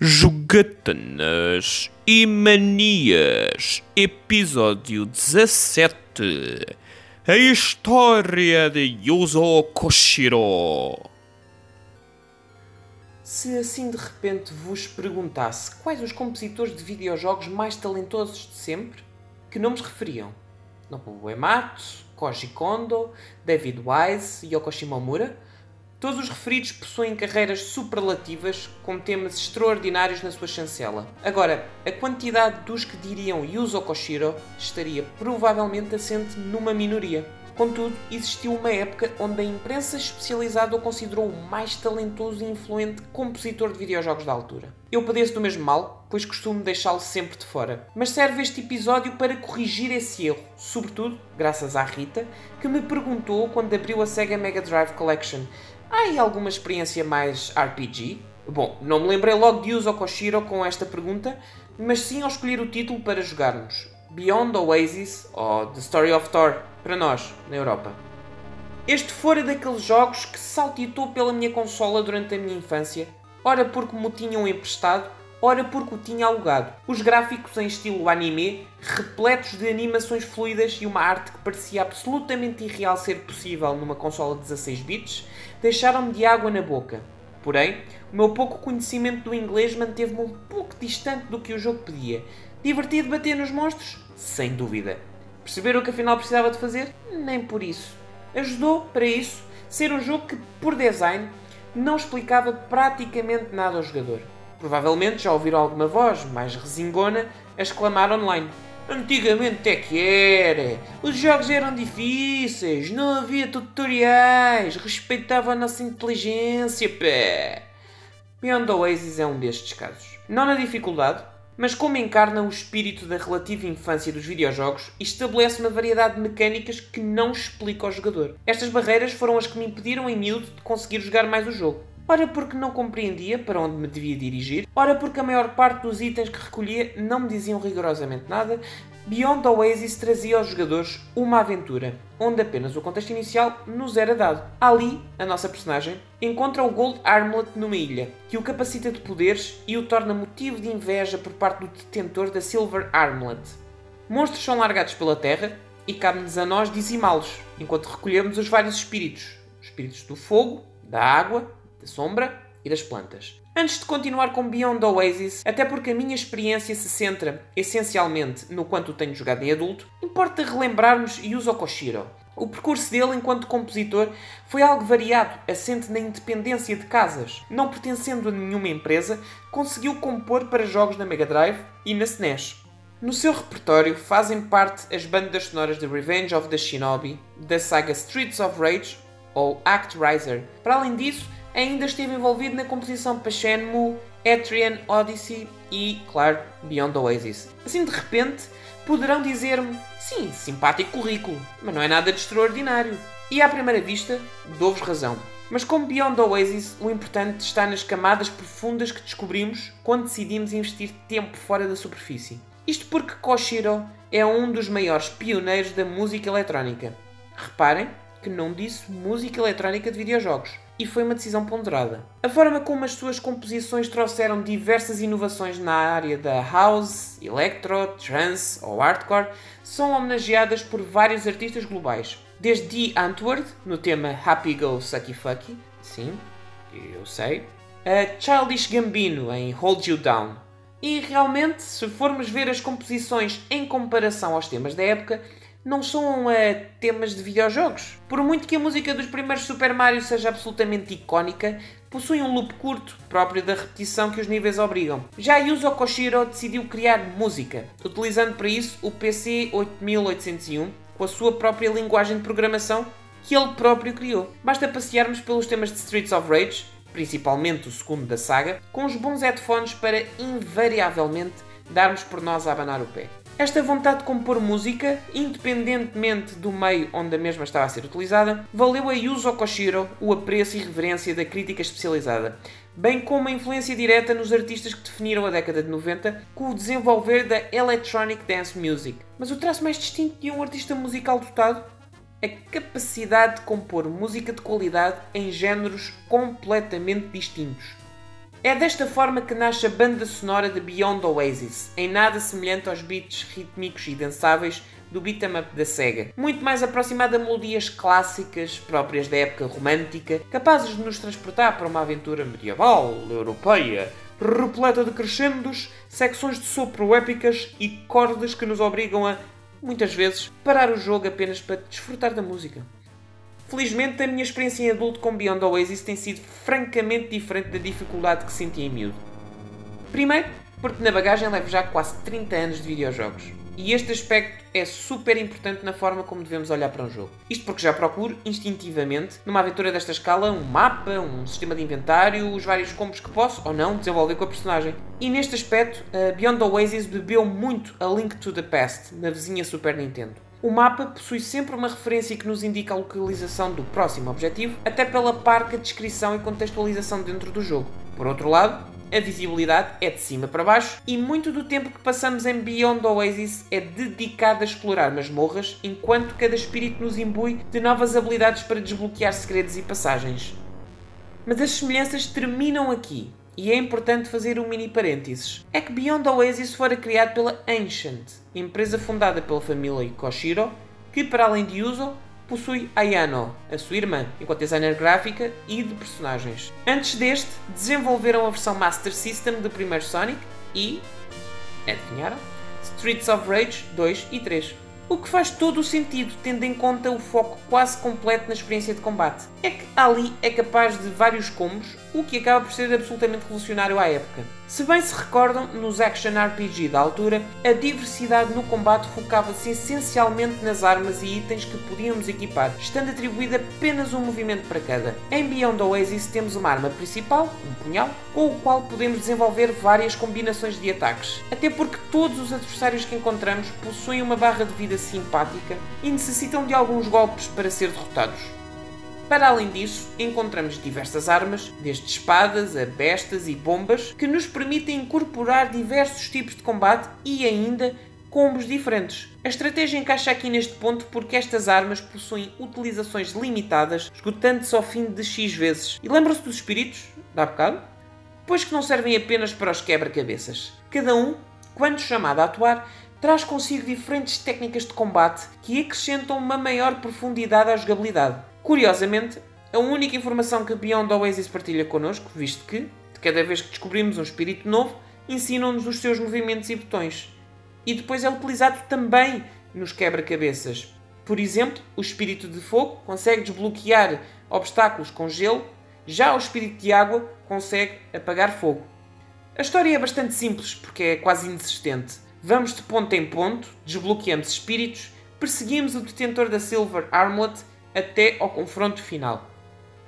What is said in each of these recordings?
Jogatanas e Manias, episódio 17. A história de Yuzo Koshiro. Se assim de repente vos perguntasse quais os compositores de videojogos mais talentosos de sempre, que nomes referiam? Nobuo Uematsu, Koji Kondo, David Wise, Yoko Shimomura? Todos os referidos possuem carreiras superlativas com temas extraordinários na sua chancela. Agora, a quantidade dos que diriam Yuzo Koshiro estaria provavelmente assente numa minoria. Contudo, existiu uma época onde a imprensa especializada o considerou o mais talentoso e influente compositor de videojogos da altura. Eu padeço do mesmo mal, pois costumo deixá-lo sempre de fora. Mas serve este episódio para corrigir esse erro, sobretudo graças à Rita, que me perguntou quando abriu a Sega Mega Drive Collection Há aí alguma experiência mais RPG? Bom, não me lembrei logo de Yuzo Koshiro com esta pergunta, mas sim ao escolher o título para jogarmos. Beyond Oasis ou The Story of Thor, para nós, na Europa. Este fora daqueles jogos que saltitou pela minha consola durante a minha infância, ora porque me o tinham emprestado, ora porque o tinha alugado. Os gráficos em estilo anime, repletos de animações fluidas e uma arte que parecia absolutamente irreal ser possível numa consola de 16 bits, deixaram-me de água na boca. Porém, o meu pouco conhecimento do inglês manteve-me um pouco distante do que o jogo pedia. Divertido bater nos monstros? Sem dúvida. Perceber o que afinal precisava de fazer? Nem por isso. Ajudou, para isso, ser um jogo que, por design, não explicava praticamente nada ao jogador. Provavelmente já ouviram alguma voz mais resingona a exclamar online. Antigamente é que era. Os jogos eram difíceis, não havia tutoriais, respeitava a nossa inteligência, pé. Beyond Oasis é um destes casos. Não na dificuldade, mas como encarna o espírito da relativa infância dos videojogos e estabelece uma variedade de mecânicas que não explica ao jogador. Estas barreiras foram as que me impediram em miúdo de conseguir jogar mais o jogo ora porque não compreendia para onde me devia dirigir, ora porque a maior parte dos itens que recolhia não me diziam rigorosamente nada, Beyond Oasis trazia aos jogadores uma aventura, onde apenas o contexto inicial nos era dado. Ali, a nossa personagem encontra o Gold Armlet numa ilha, que o capacita de poderes e o torna motivo de inveja por parte do detentor da Silver Armlet. Monstros são largados pela terra e cabe-nos a nós dizimá-los, enquanto recolhemos os vários espíritos. Os espíritos do fogo, da água da sombra e das plantas. Antes de continuar com Beyond Oasis, até porque a minha experiência se centra essencialmente no quanto tenho jogado em adulto, importa relembrarmos Yuzo Koshiro. O percurso dele enquanto compositor foi algo variado, assente na independência de casas. Não pertencendo a nenhuma empresa, conseguiu compor para jogos na Mega Drive e na SNES. No seu repertório fazem parte as bandas sonoras de Revenge of the Shinobi, da saga Streets of Rage ou Actraiser. Para além disso, ainda esteve envolvido na composição para Shenmue, Etrian Odyssey e, claro, Beyond Oasis. Assim de repente, poderão dizer-me: sim, simpático currículo, mas não é nada de extraordinário. E à primeira vista, dou-vos razão. Mas como Beyond Oasis, o importante está nas camadas profundas que descobrimos quando decidimos investir tempo fora da superfície. Isto porque Koshiro é um dos maiores pioneiros da música eletrónica. Reparem que não disse música eletrónica de videojogos e foi uma decisão ponderada. A forma como as suas composições trouxeram diversas inovações na área da house, electro, trance ou hardcore são homenageadas por vários artistas globais. Desde Dee Antwoord, no tema Happy Go Sucky Fucky, sim, eu sei, a Childish Gambino em Hold You Down. E realmente, se formos ver as composições em comparação aos temas da época, não são uh, temas de videojogos. Por muito que a música dos primeiros Super Mario seja absolutamente icónica, possui um loop curto, próprio da repetição que os níveis obrigam. Já Yuzo Koshiro decidiu criar música, utilizando para isso o PC 8801, com a sua própria linguagem de programação que ele próprio criou. Basta passearmos pelos temas de Streets of Rage, principalmente o segundo da saga, com os bons headphones para invariavelmente darmos por nós a abanar o pé. Esta vontade de compor música, independentemente do meio onde a mesma estava a ser utilizada, valeu a Yuzo Koshiro o apreço e reverência da crítica especializada, bem como a influência direta nos artistas que definiram a década de 90 com o desenvolver da Electronic Dance Music. Mas o traço mais distinto de um artista musical dotado a capacidade de compor música de qualidade em géneros completamente distintos. É desta forma que nasce a banda sonora de Beyond Oasis, em nada semelhante aos beats rítmicos e dançáveis do beat'em up da SEGA, muito mais aproximada a melodias clássicas próprias da época romântica, capazes de nos transportar para uma aventura medieval, europeia, repleta de crescendos, secções de sopro épicas e cordas que nos obrigam a, muitas vezes, parar o jogo apenas para desfrutar da música. Felizmente, a minha experiência em adulto com Beyond Oasis tem sido francamente diferente da dificuldade que senti em miúdo. Primeiro, porque na bagagem levo já quase 30 anos de videojogos. E este aspecto é super importante na forma como devemos olhar para um jogo. Isto porque já procuro, instintivamente, numa aventura desta escala, um mapa, um sistema de inventário, os vários combos que posso ou não desenvolver com a personagem. E neste aspecto, Beyond Oasis bebeu muito a Link to the Past, na vizinha Super Nintendo. O mapa possui sempre uma referência que nos indica a localização do próximo objetivo, até pela parca descrição e contextualização dentro do jogo. Por outro lado, a visibilidade é de cima para baixo e muito do tempo que passamos em Beyond Oasis é dedicado a explorar masmorras, enquanto cada espírito nos imbui de novas habilidades para desbloquear segredos e passagens. Mas as semelhanças terminam aqui. E é importante fazer um mini parênteses. É que Beyond Oasis fora criado pela Ancient, empresa fundada pela família Koshiro, que para além de Yuzo, possui Ayano, a sua irmã, enquanto designer gráfica e de personagens. Antes deste, desenvolveram a versão Master System do primeiro Sonic e. adivinharam? Streets of Rage 2 e 3. O que faz todo o sentido, tendo em conta o foco quase completo na experiência de combate. É que Ali é capaz de vários combos, o que acaba por ser absolutamente revolucionário à época. Se bem se recordam, nos action RPG da altura, a diversidade no combate focava-se essencialmente nas armas e itens que podíamos equipar, estando atribuído apenas um movimento para cada. Em Beyond Oasis temos uma arma principal, um punhal, com o qual podemos desenvolver várias combinações de ataques, até porque todos os adversários que encontramos possuem uma barra de vida simpática e necessitam de alguns golpes para ser derrotados. Para além disso, encontramos diversas armas, desde espadas a bestas e bombas, que nos permitem incorporar diversos tipos de combate e ainda combos diferentes. A estratégia encaixa aqui neste ponto porque estas armas possuem utilizações limitadas, esgotando-se ao fim de X vezes. E lembram-se dos espíritos, da bocado? Pois que não servem apenas para os quebra-cabeças. Cada um, quando chamado a atuar, traz consigo diferentes técnicas de combate que acrescentam uma maior profundidade à jogabilidade. Curiosamente, a única informação que Beyond Oasis partilha connosco, visto que, de cada vez que descobrimos um espírito novo, ensinam-nos os seus movimentos e botões. E depois é utilizado também nos quebra-cabeças. Por exemplo, o espírito de fogo consegue desbloquear obstáculos com gelo, já o espírito de água consegue apagar fogo. A história é bastante simples porque é quase inexistente. Vamos de ponto em ponto, desbloqueamos espíritos, perseguimos o detentor da Silver Armlet até ao confronto final.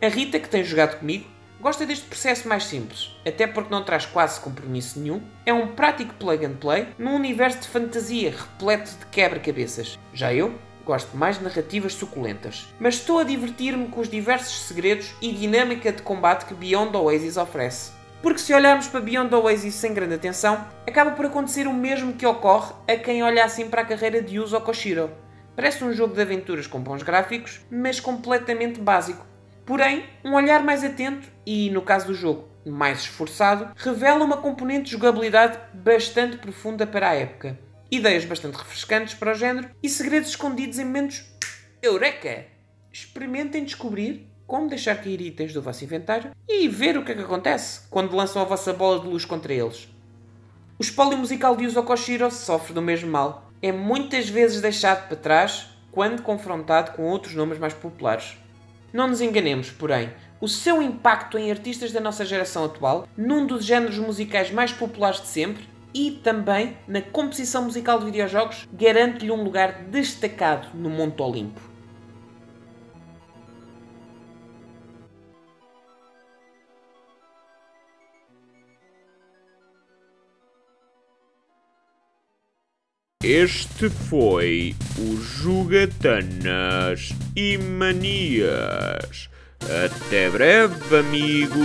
A Rita, que tem jogado comigo, gosta deste processo mais simples, até porque não traz quase compromisso nenhum, é um prático plug and play num universo de fantasia repleto de quebra-cabeças. Já eu gosto mais de narrativas suculentas, mas estou a divertir-me com os diversos segredos e dinâmica de combate que Beyond Oasis oferece. Porque se olharmos para Beyond Oasis sem grande atenção, acaba por acontecer o mesmo que ocorre a quem olha assim para a carreira de Yuzo Koshiro Parece um jogo de aventuras com bons gráficos, mas completamente básico. Porém, um olhar mais atento e, no caso do jogo, mais esforçado, revela uma componente de jogabilidade bastante profunda para a época, ideias bastante refrescantes para o género e segredos escondidos em momentos Eureka! Experimentem descobrir como deixar cair itens do vosso inventário e ver o que é que acontece quando lançam a vossa bola de luz contra eles. O espólio musical de Yuzo Koshiro sofre do mesmo mal é muitas vezes deixado para trás quando confrontado com outros nomes mais populares. Não nos enganemos, porém, o seu impacto em artistas da nossa geração atual, num dos géneros musicais mais populares de sempre, e também na composição musical de videojogos, garante-lhe um lugar destacado no Monte Olimpo. Este foi o Jogatanas e Manias. Até breve, amigos!